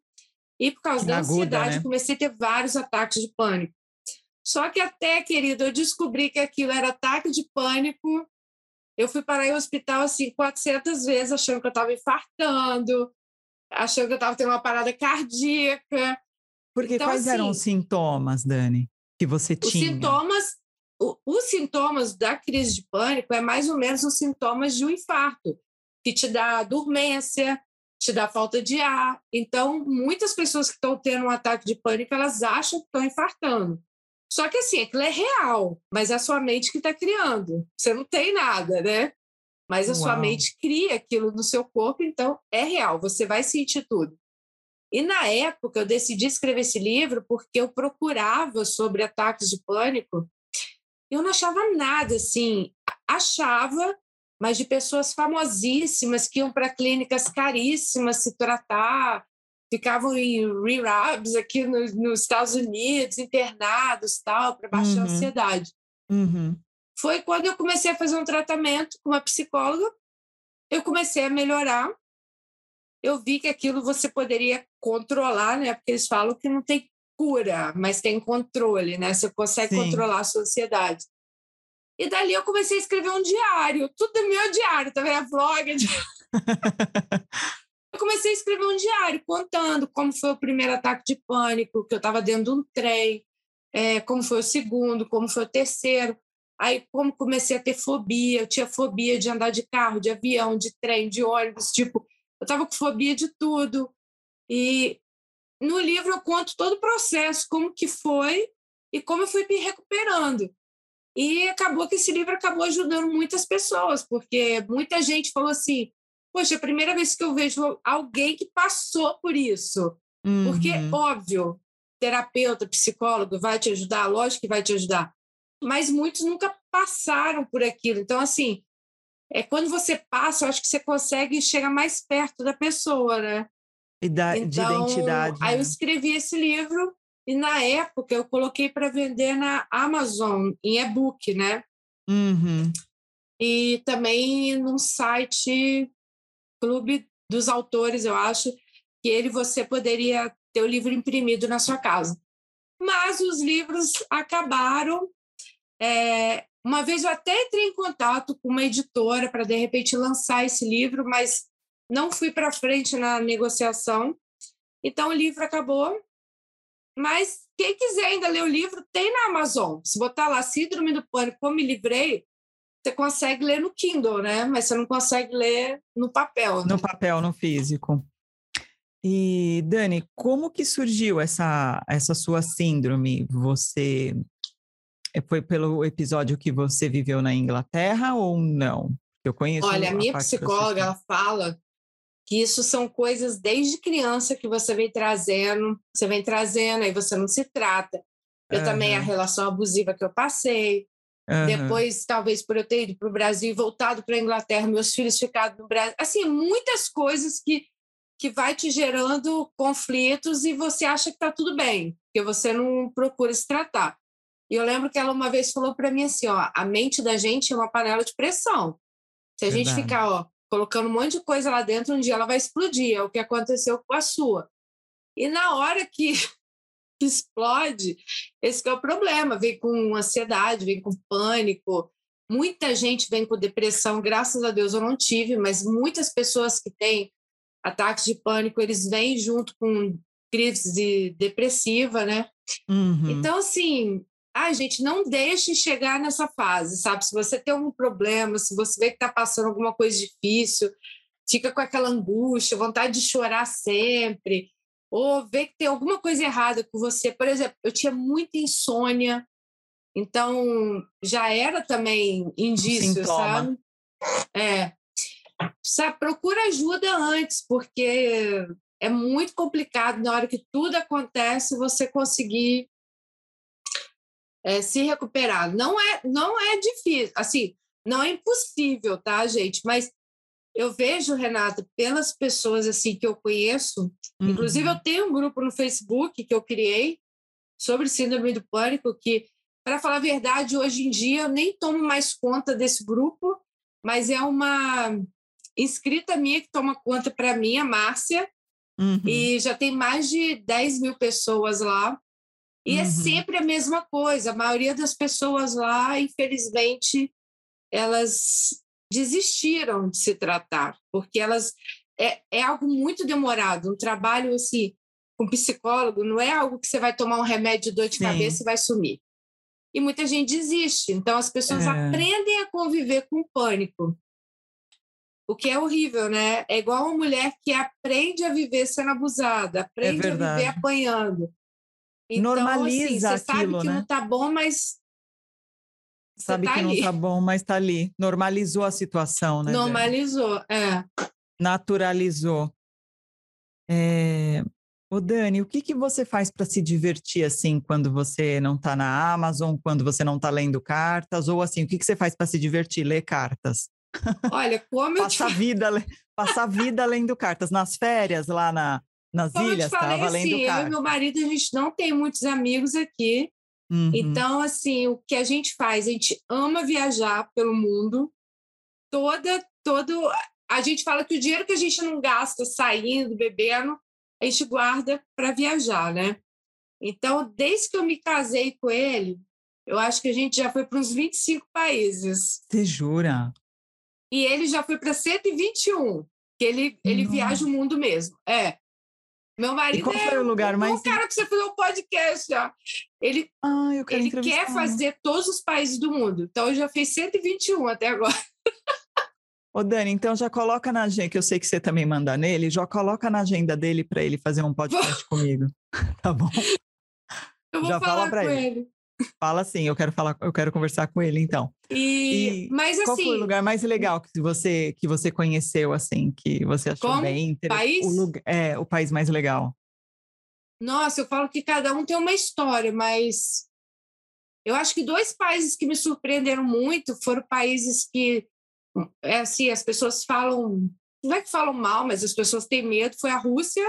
e por causa da ansiedade, né? comecei a ter vários ataques de pânico. Só que até, querido, eu descobri que aquilo era ataque de pânico. Eu fui parar em hospital assim 400 vezes, achando que eu estava infartando, achando que eu estava tendo uma parada cardíaca. Porque então, quais assim, eram os sintomas, Dani, que você tinha? Os sintomas, o, os sintomas da crise de pânico é mais ou menos os sintomas de um infarto, que te dá dormência, te dá falta de ar. Então, muitas pessoas que estão tendo um ataque de pânico, elas acham que estão infartando. Só que assim, aquilo é real, mas é a sua mente que está criando. Você não tem nada, né? Mas a Uau. sua mente cria aquilo no seu corpo, então é real, você vai sentir tudo. E na época eu decidi escrever esse livro porque eu procurava sobre ataques de pânico. Eu não achava nada assim, achava, mas de pessoas famosíssimas que iam para clínicas caríssimas se tratar, ficavam em rehabs aqui no, nos Estados Unidos, internados, tal, para baixar uhum. a ansiedade. Uhum. Foi quando eu comecei a fazer um tratamento com uma psicóloga, eu comecei a melhorar. Eu vi que aquilo você poderia controlar, né? Porque eles falam que não tem cura, mas tem controle, né? Você consegue Sim. controlar a sua ansiedade. E dali eu comecei a escrever um diário, tudo é meu diário, tá é vlog. eu comecei a escrever um diário contando como foi o primeiro ataque de pânico, que eu estava dentro de um trem, é, como foi o segundo, como foi o terceiro. Aí, como comecei a ter fobia, eu tinha fobia de andar de carro, de avião, de trem, de ônibus, tipo, eu estava com fobia de tudo. E no livro eu conto todo o processo, como que foi e como eu fui me recuperando. E acabou que esse livro acabou ajudando muitas pessoas, porque muita gente falou assim: Poxa, é a primeira vez que eu vejo alguém que passou por isso. Uhum. Porque, óbvio, terapeuta, psicólogo vai te ajudar, lógico que vai te ajudar, mas muitos nunca passaram por aquilo. Então, assim, é quando você passa, eu acho que você consegue chegar mais perto da pessoa, né? E da, então, de identidade. Aí né? eu escrevi esse livro e na época eu coloquei para vender na Amazon em e-book, né? Uhum. E também num site Clube dos Autores, eu acho, que ele você poderia ter o livro imprimido na sua casa. Mas os livros acabaram. É, uma vez eu até entrei em contato com uma editora para de repente lançar esse livro, mas não fui para frente na negociação. Então o livro acabou mas quem quiser ainda ler o livro, tem na Amazon. Se botar lá Síndrome do Pânico, como me livrei, você consegue ler no Kindle, né? Mas você não consegue ler no papel. Né? No papel, no físico. E, Dani, como que surgiu essa, essa sua síndrome? Você eh, foi pelo episódio que você viveu na Inglaterra ou não? Eu conheço. Olha, a minha psicóloga ela fala que isso são coisas desde criança que você vem trazendo, você vem trazendo, aí você não se trata. Eu uhum. também, a relação abusiva que eu passei. Uhum. Depois, talvez por eu ter ido para o Brasil e voltado para a Inglaterra, meus filhos ficaram no Brasil. Assim, muitas coisas que, que vai te gerando conflitos e você acha que está tudo bem, porque você não procura se tratar. E eu lembro que ela uma vez falou para mim assim: ó, a mente da gente é uma panela de pressão. Se a Verdade. gente ficar ó, colocando um monte de coisa lá dentro, um dia ela vai explodir. É o que aconteceu com a sua. E na hora que explode, esse é o problema. Vem com ansiedade, vem com pânico. Muita gente vem com depressão. Graças a Deus eu não tive, mas muitas pessoas que têm ataques de pânico, eles vêm junto com crise depressiva, né? Uhum. Então, assim, Ai, gente, não deixe chegar nessa fase, sabe? Se você tem algum problema, se você vê que está passando alguma coisa difícil, fica com aquela angústia, vontade de chorar sempre, ou vê que tem alguma coisa errada com você. Por exemplo, eu tinha muita insônia, então já era também indício, sabe? É. Sabe, procura ajuda antes, porque é muito complicado na hora que tudo acontece você conseguir é, se recuperar. Não é, não é difícil, assim, não é impossível, tá, gente? Mas eu vejo, Renata, pelas pessoas assim que eu conheço, uhum. inclusive eu tenho um grupo no Facebook que eu criei sobre síndrome do pânico, que, para falar a verdade, hoje em dia eu nem tomo mais conta desse grupo, mas é uma inscrita minha que toma conta para mim, a Márcia, uhum. e já tem mais de 10 mil pessoas lá. E é uhum. é sempre a mesma coisa. A maioria das pessoas lá, infelizmente, elas desistiram de se tratar, porque elas é, é algo muito demorado. Um trabalho assim com psicólogo não é algo que você vai tomar um remédio de dor de Sim. cabeça e vai sumir. E muita gente desiste. Então as pessoas é. aprendem a conviver com o pânico. O que é horrível, né? É igual uma mulher que aprende a viver sendo abusada, aprende é a viver apanhando. Então, Normaliza assim, você aquilo, sabe que né? não está bom, mas sabe tá que ali. não está bom, mas está ali. Normalizou a situação, né? Normalizou, é. Naturalizou. É... Ô Dani, o que, que você faz para se divertir assim quando você não está na Amazon, quando você não está lendo cartas, ou assim, o que, que você faz para se divertir? Ler cartas? Olha, como eu passar te... vida, passar vida lendo cartas nas férias lá na, nas como ilhas, eu te falei, tava assim. Eu e meu marido a gente não tem muitos amigos aqui. Uhum. Então, assim, o que a gente faz? A gente ama viajar pelo mundo. Toda, todo. A gente fala que o dinheiro que a gente não gasta saindo, bebendo, a gente guarda para viajar, né? Então, desde que eu me casei com ele, eu acho que a gente já foi para uns 25 países. Você jura? E ele já foi para 121, que ele, ele viaja o mundo mesmo. É. Meu marido e qual é foi o lugar mais... o cara que você fez um podcast já. Ele, ah, eu ele quer fazer todos os países do mundo. Então, já fez 121 até agora. Ô, Dani, então já coloca na agenda, que eu sei que você também manda nele, já coloca na agenda dele para ele fazer um podcast comigo. tá bom? Eu vou já falar fala com ele. ele. Fala sim, eu quero falar, eu quero conversar com ele então. E, e mas qual assim, foi o lugar mais legal que você que você conheceu assim, que você achou como? bem interessante? País? O lugar, é, o país mais legal. Nossa, eu falo que cada um tem uma história, mas eu acho que dois países que me surpreenderam muito foram países que é assim, as pessoas falam, não é que falam mal, mas as pessoas têm medo, foi a Rússia.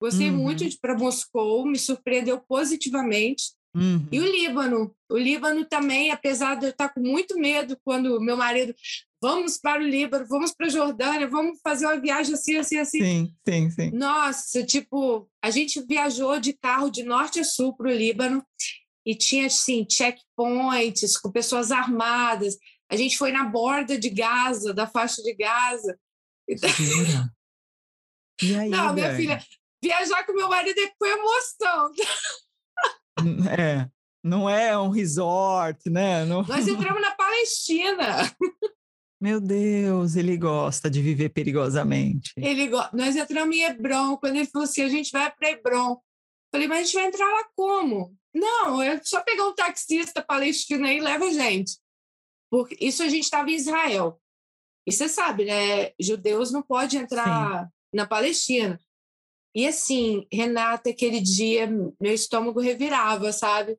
Gostei uhum. muito de ir para Moscou, me surpreendeu positivamente. Uhum. E o Líbano. O Líbano também, apesar de eu estar com muito medo quando meu marido, vamos para o Líbano, vamos para a Jordânia, vamos fazer uma viagem assim, assim, assim. Sim, sim, sim. Nossa, tipo, a gente viajou de carro de norte a sul para o Líbano e tinha, assim, checkpoints com pessoas armadas. A gente foi na borda de Gaza, da faixa de Gaza. E aí, Não, minha filha, viajar com meu marido é foi emoção. É, não é um resort, né? Não... Nós entramos na Palestina. Meu Deus, ele gosta de viver perigosamente. Ele go... Nós entramos em Hebron, quando ele falou assim, a gente vai para Hebron. Falei, mas a gente vai entrar lá como? Não, é só pegar um taxista palestino aí e leva a gente. Porque isso a gente estava em Israel. E você sabe, né? Judeus não podem entrar Sim. na Palestina. E assim, Renata, aquele dia, meu estômago revirava, sabe?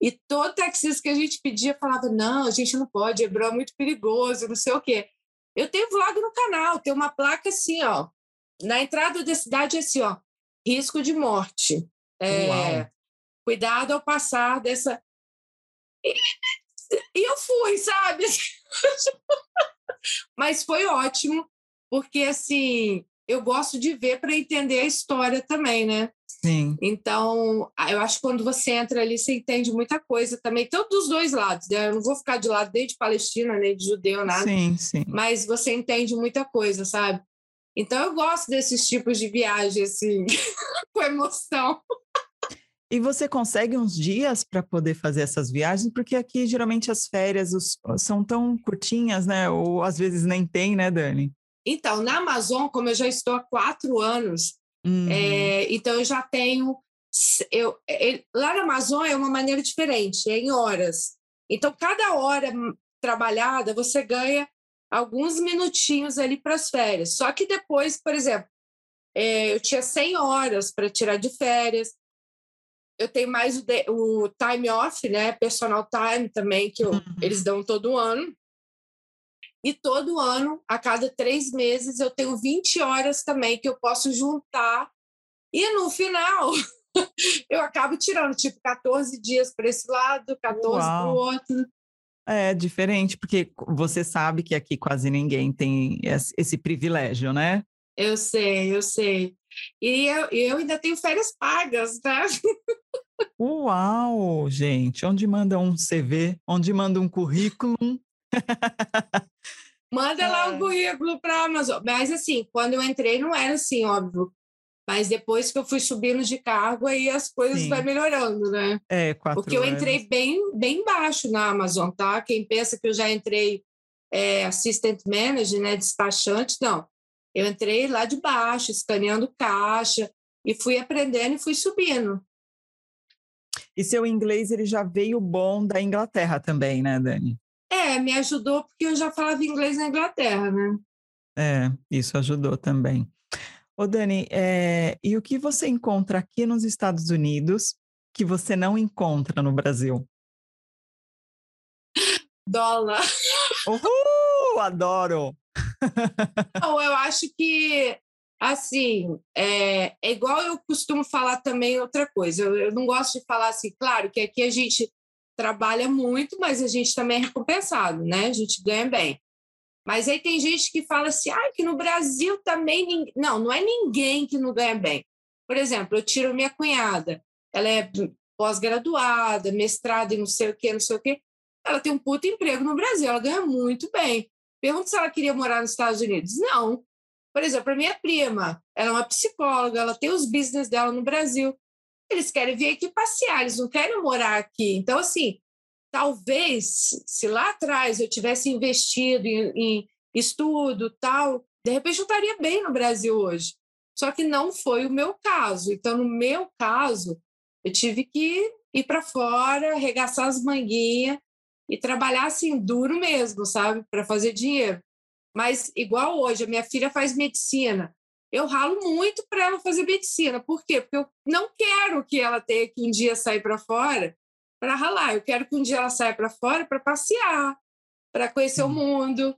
E todo taxista que a gente pedia falava: não, a gente não pode, Hebron é muito perigoso, não sei o quê. Eu tenho vlog no canal, tem uma placa assim, ó. Na entrada da cidade, assim, ó, risco de morte. É, cuidado ao passar dessa. E, e eu fui, sabe? Mas foi ótimo, porque assim, eu gosto de ver para entender a história também, né? Sim. Então, eu acho que quando você entra ali, você entende muita coisa também, tanto dos dois lados, né? Eu não vou ficar de lado nem de Palestina, nem de judeu, nada. Sim, sim. Mas você entende muita coisa, sabe? Então, eu gosto desses tipos de viagem, assim, com emoção. E você consegue uns dias para poder fazer essas viagens? Porque aqui, geralmente, as férias os, são tão curtinhas, né? Ou às vezes nem tem, né, Dani? Então, na Amazon, como eu já estou há quatro anos, uhum. é, então eu já tenho. Eu, é, lá na Amazon é uma maneira diferente, é em horas. Então, cada hora trabalhada, você ganha alguns minutinhos ali para as férias. Só que depois, por exemplo, é, eu tinha 100 horas para tirar de férias. Eu tenho mais o, de, o, time off, né? Personal time também, que eu, uhum. eles dão todo ano. E todo ano, a cada três meses, eu tenho 20 horas também que eu posso juntar. E no final, eu acabo tirando tipo 14 dias para esse lado, 14 para o outro. É diferente, porque você sabe que aqui quase ninguém tem esse privilégio, né? Eu sei, eu sei. E eu, eu ainda tenho férias pagas, tá? Uau, gente! Onde manda um CV? Onde manda um currículo? Manda lá o currículo para Amazon. Mas assim, quando eu entrei não era assim, óbvio. Mas depois que eu fui subindo de cargo, aí as coisas Sim. vai melhorando, né? É, quatro Porque eu entrei bem, bem baixo na Amazon, tá? Quem pensa que eu já entrei é, assistant manager, né? Despachante, não. Eu entrei lá de baixo, escaneando caixa, e fui aprendendo e fui subindo. E seu inglês ele já veio bom da Inglaterra também, né, Dani? É, me ajudou porque eu já falava inglês na Inglaterra, né? É, isso ajudou também. Ô, Dani, é, e o que você encontra aqui nos Estados Unidos que você não encontra no Brasil? Dólar. Uhul! Adoro! Não, eu acho que, assim, é, é, igual eu costumo falar também outra coisa. Eu, eu não gosto de falar assim, claro que aqui a gente trabalha muito, mas a gente também é recompensado, né? A gente ganha bem. Mas aí tem gente que fala assim, ah, que no Brasil também... Não, não é ninguém que não ganha bem. Por exemplo, eu tiro minha cunhada, ela é pós-graduada, mestrada em não sei o quê, não sei o quê. Ela tem um puto emprego no Brasil, ela ganha muito bem. Pergunta se ela queria morar nos Estados Unidos. Não. Por exemplo, a minha prima, ela é uma psicóloga, ela tem os business dela no Brasil. Eles querem vir aqui passear, eles não querem morar aqui. Então, assim, talvez se lá atrás eu tivesse investido em, em estudo tal, de repente eu estaria bem no Brasil hoje. Só que não foi o meu caso. Então, no meu caso, eu tive que ir para fora, arregaçar as manguinhas e trabalhar assim duro mesmo, sabe, para fazer dinheiro. Mas igual hoje, a minha filha faz medicina. Eu ralo muito para ela fazer medicina. Por quê? Porque eu não quero que ela tenha que um dia sair para fora para ralar. Eu quero que um dia ela saia para fora para passear, para conhecer o uhum. mundo.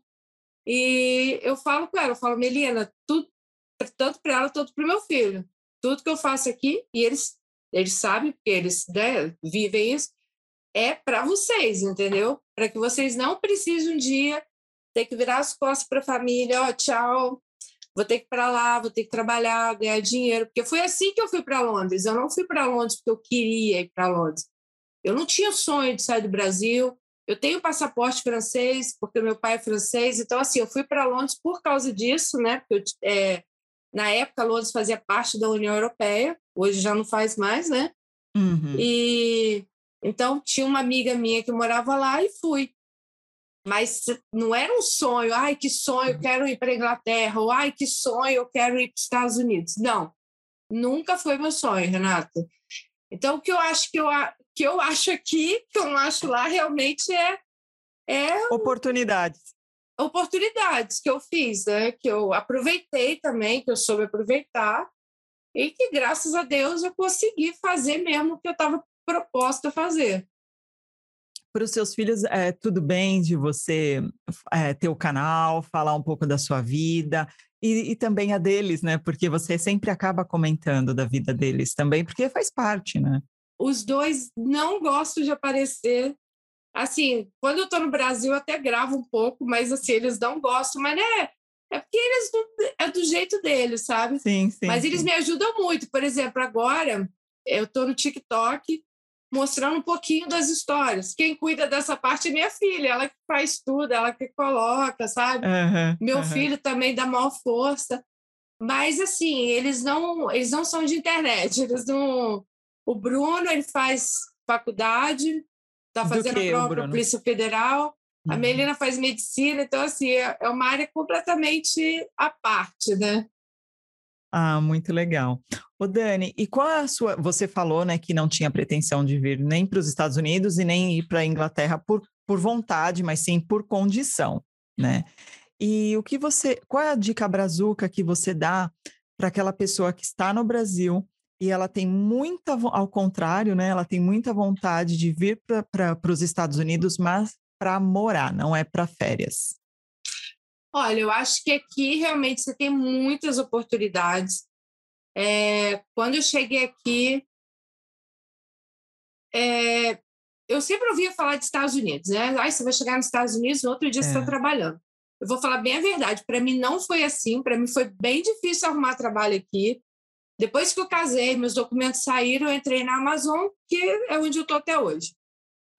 E eu falo com ela, eu falo, Melina, tudo, tanto para ela quanto para o meu filho. Tudo que eu faço aqui, e eles, eles sabem, porque eles né, vivem isso, é para vocês, entendeu? Para que vocês não precisem um dia ter que virar as costas para a família, ó, oh, tchau, vou ter que ir para lá, vou ter que trabalhar, ganhar dinheiro, porque foi assim que eu fui para Londres. Eu não fui para Londres porque eu queria ir para Londres. Eu não tinha sonho de sair do Brasil. Eu tenho passaporte francês porque meu pai é francês, então assim eu fui para Londres por causa disso, né? Porque eu, é, na época Londres fazia parte da União Europeia, hoje já não faz mais, né? Uhum. E então, tinha uma amiga minha que morava lá e fui. Mas não era um sonho, ai, que sonho, eu quero ir para a Inglaterra, ou ai, que sonho, eu quero ir para os Estados Unidos. Não, nunca foi meu sonho, Renata. Então, o que eu acho que eu, que eu acho aqui, que eu não acho lá, realmente é. é Oportunidades. Oportunidades que eu fiz, né? que eu aproveitei também, que eu soube aproveitar, e que, graças a Deus, eu consegui fazer mesmo o que eu estava proposta a fazer. Para os seus filhos, é tudo bem de você é, ter o canal, falar um pouco da sua vida e, e, também a deles, né? Porque você sempre acaba comentando da vida deles também, porque faz parte, né? Os dois não gostam de aparecer. Assim, quando eu estou no Brasil, eu até gravo um pouco, mas assim, eles não gostam, mas né, é porque eles é do jeito deles, sabe? Sim, sim. Mas eles sim. me ajudam muito. Por exemplo, agora eu estou no TikTok mostrando um pouquinho das histórias. Quem cuida dessa parte é minha filha, ela que faz tudo, ela que coloca, sabe? Uhum, Meu uhum. filho também dá maior força. Mas assim, eles não, eles não são de internet, eles não. O Bruno, ele faz faculdade, está fazendo que, a prova para a Polícia Federal. Uhum. A Melina faz medicina, então assim, é, é uma área completamente à parte, né? Ah, muito legal. Ô Dani, e qual é a sua. Você falou, né, que não tinha pretensão de vir nem para os Estados Unidos e nem ir para a Inglaterra por, por vontade, mas sim por condição, né? E o que você. Qual é a dica brazuca que você dá para aquela pessoa que está no Brasil e ela tem muita. Ao contrário, né? Ela tem muita vontade de vir para os Estados Unidos, mas para morar, não é para férias. Olha, eu acho que aqui realmente você tem muitas oportunidades. É, quando eu cheguei aqui, é, eu sempre ouvia falar de Estados Unidos, né? Ah, você vai chegar nos Estados Unidos, no outro dia é. você está trabalhando. Eu vou falar bem a verdade, para mim não foi assim, para mim foi bem difícil arrumar trabalho aqui. Depois que eu casei, meus documentos saíram, eu entrei na Amazon, que é onde eu estou até hoje.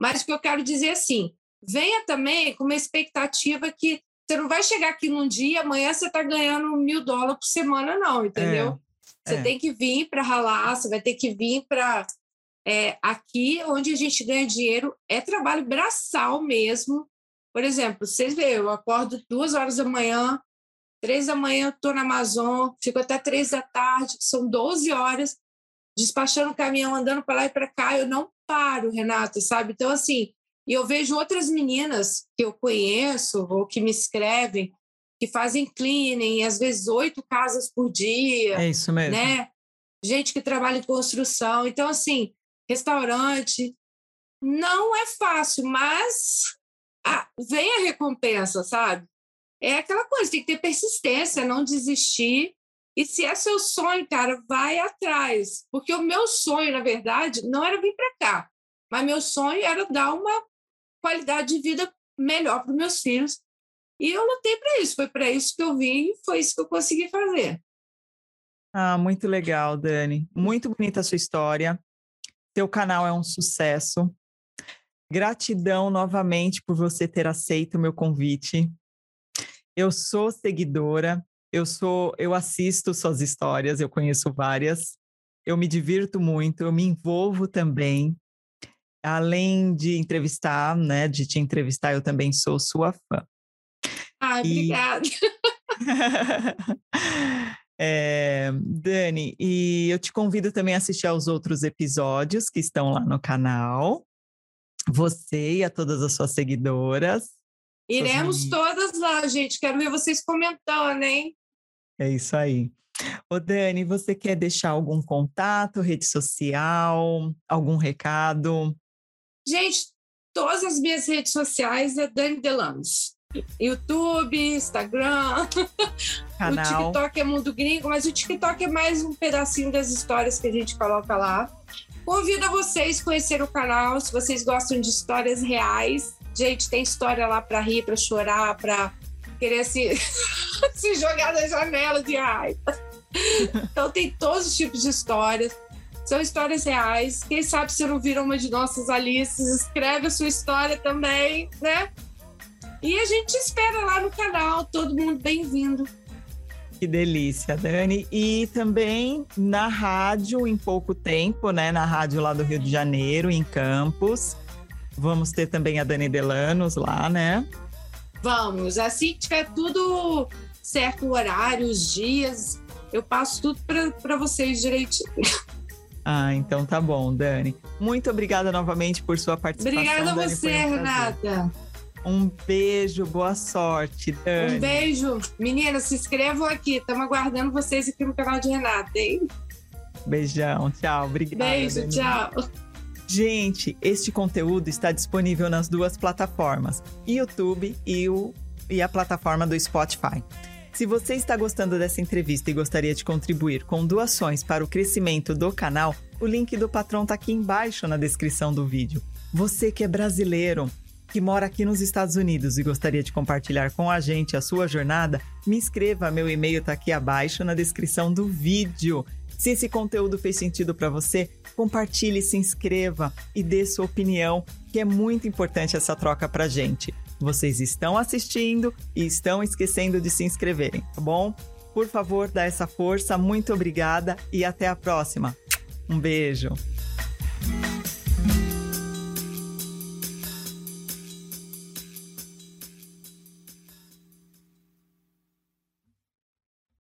Mas o que eu quero dizer é assim, venha também com uma expectativa que você não vai chegar aqui num dia, amanhã você está ganhando mil dólares por semana, não, entendeu? É, você é. tem que vir para ralar, você vai ter que vir para. É, aqui, onde a gente ganha dinheiro, é trabalho braçal mesmo. Por exemplo, vocês veem, eu acordo duas horas da manhã, três da manhã estou na Amazon, fico até três da tarde, são 12 horas, despachando caminhão, andando para lá e para cá, eu não paro, Renata, sabe? Então, assim, e eu vejo outras meninas que eu conheço ou que me escrevem que fazem cleaning, às vezes oito casas por dia. É isso mesmo. Né? Gente que trabalha em construção. Então, assim, restaurante. Não é fácil, mas ah, vem a recompensa, sabe? é aquela coisa, tem que ter persistência, não desistir. E se é seu sonho, cara, vai atrás. Porque o meu sonho, na verdade, não era vir para cá, mas meu sonho era dar uma qualidade de vida melhor para os meus filhos. E eu lutei para isso, foi para isso que eu vim, foi isso que eu consegui fazer. Ah, muito legal, Dani. Muito bonita a sua história. Seu canal é um sucesso. Gratidão novamente por você ter aceito o meu convite. Eu sou seguidora, eu sou, eu assisto suas histórias, eu conheço várias. Eu me divirto muito, eu me envolvo também. Além de entrevistar, né, de te entrevistar, eu também sou sua fã. Ah, e... obrigada. É, Dani, e eu te convido também a assistir aos outros episódios que estão lá no canal. Você e a todas as suas seguidoras. Iremos todas lá, gente. Quero ver vocês comentando, hein? É isso aí. Ô, Dani, você quer deixar algum contato, rede social, algum recado? Gente, todas as minhas redes sociais é Dani Delanos. YouTube, Instagram, Canal. o TikTok é Mundo Gringo, mas o TikTok é mais um pedacinho das histórias que a gente coloca lá. Convido a vocês a conhecer o canal, se vocês gostam de histórias reais. Gente, tem história lá para rir, para chorar, para querer se, se jogar da janela de raiva. Então tem todos os tipos de histórias. São histórias reais. Quem sabe se não viram uma de nossas Alices, escreve a sua história também, né? E a gente espera lá no canal, todo mundo bem-vindo. Que delícia, Dani. E também na rádio, em pouco tempo, né? Na rádio lá do Rio de Janeiro, em Campos. Vamos ter também a Dani Delanos lá, né? Vamos. Assim que tiver tudo certo, o horário, os dias, eu passo tudo para vocês direitinho. Ah, então tá bom, Dani. Muito obrigada novamente por sua participação. Obrigada a você, um Renata. Um beijo, boa sorte, Dani. Um beijo. Meninas, se inscrevam aqui. Estamos aguardando vocês aqui no canal de Renata, hein? Beijão, tchau. Obrigada. Beijo, Dani. tchau. Gente, este conteúdo está disponível nas duas plataformas, YouTube e, o, e a plataforma do Spotify. Se você está gostando dessa entrevista e gostaria de contribuir com doações para o crescimento do canal, o link do patrão está aqui embaixo na descrição do vídeo. Você que é brasileiro, que mora aqui nos Estados Unidos e gostaria de compartilhar com a gente a sua jornada, me inscreva, meu e-mail está aqui abaixo na descrição do vídeo. Se esse conteúdo fez sentido para você, compartilhe, se inscreva e dê sua opinião, que é muito importante essa troca para gente. Vocês estão assistindo e estão esquecendo de se inscreverem, tá bom? Por favor, dá essa força, muito obrigada e até a próxima. Um beijo!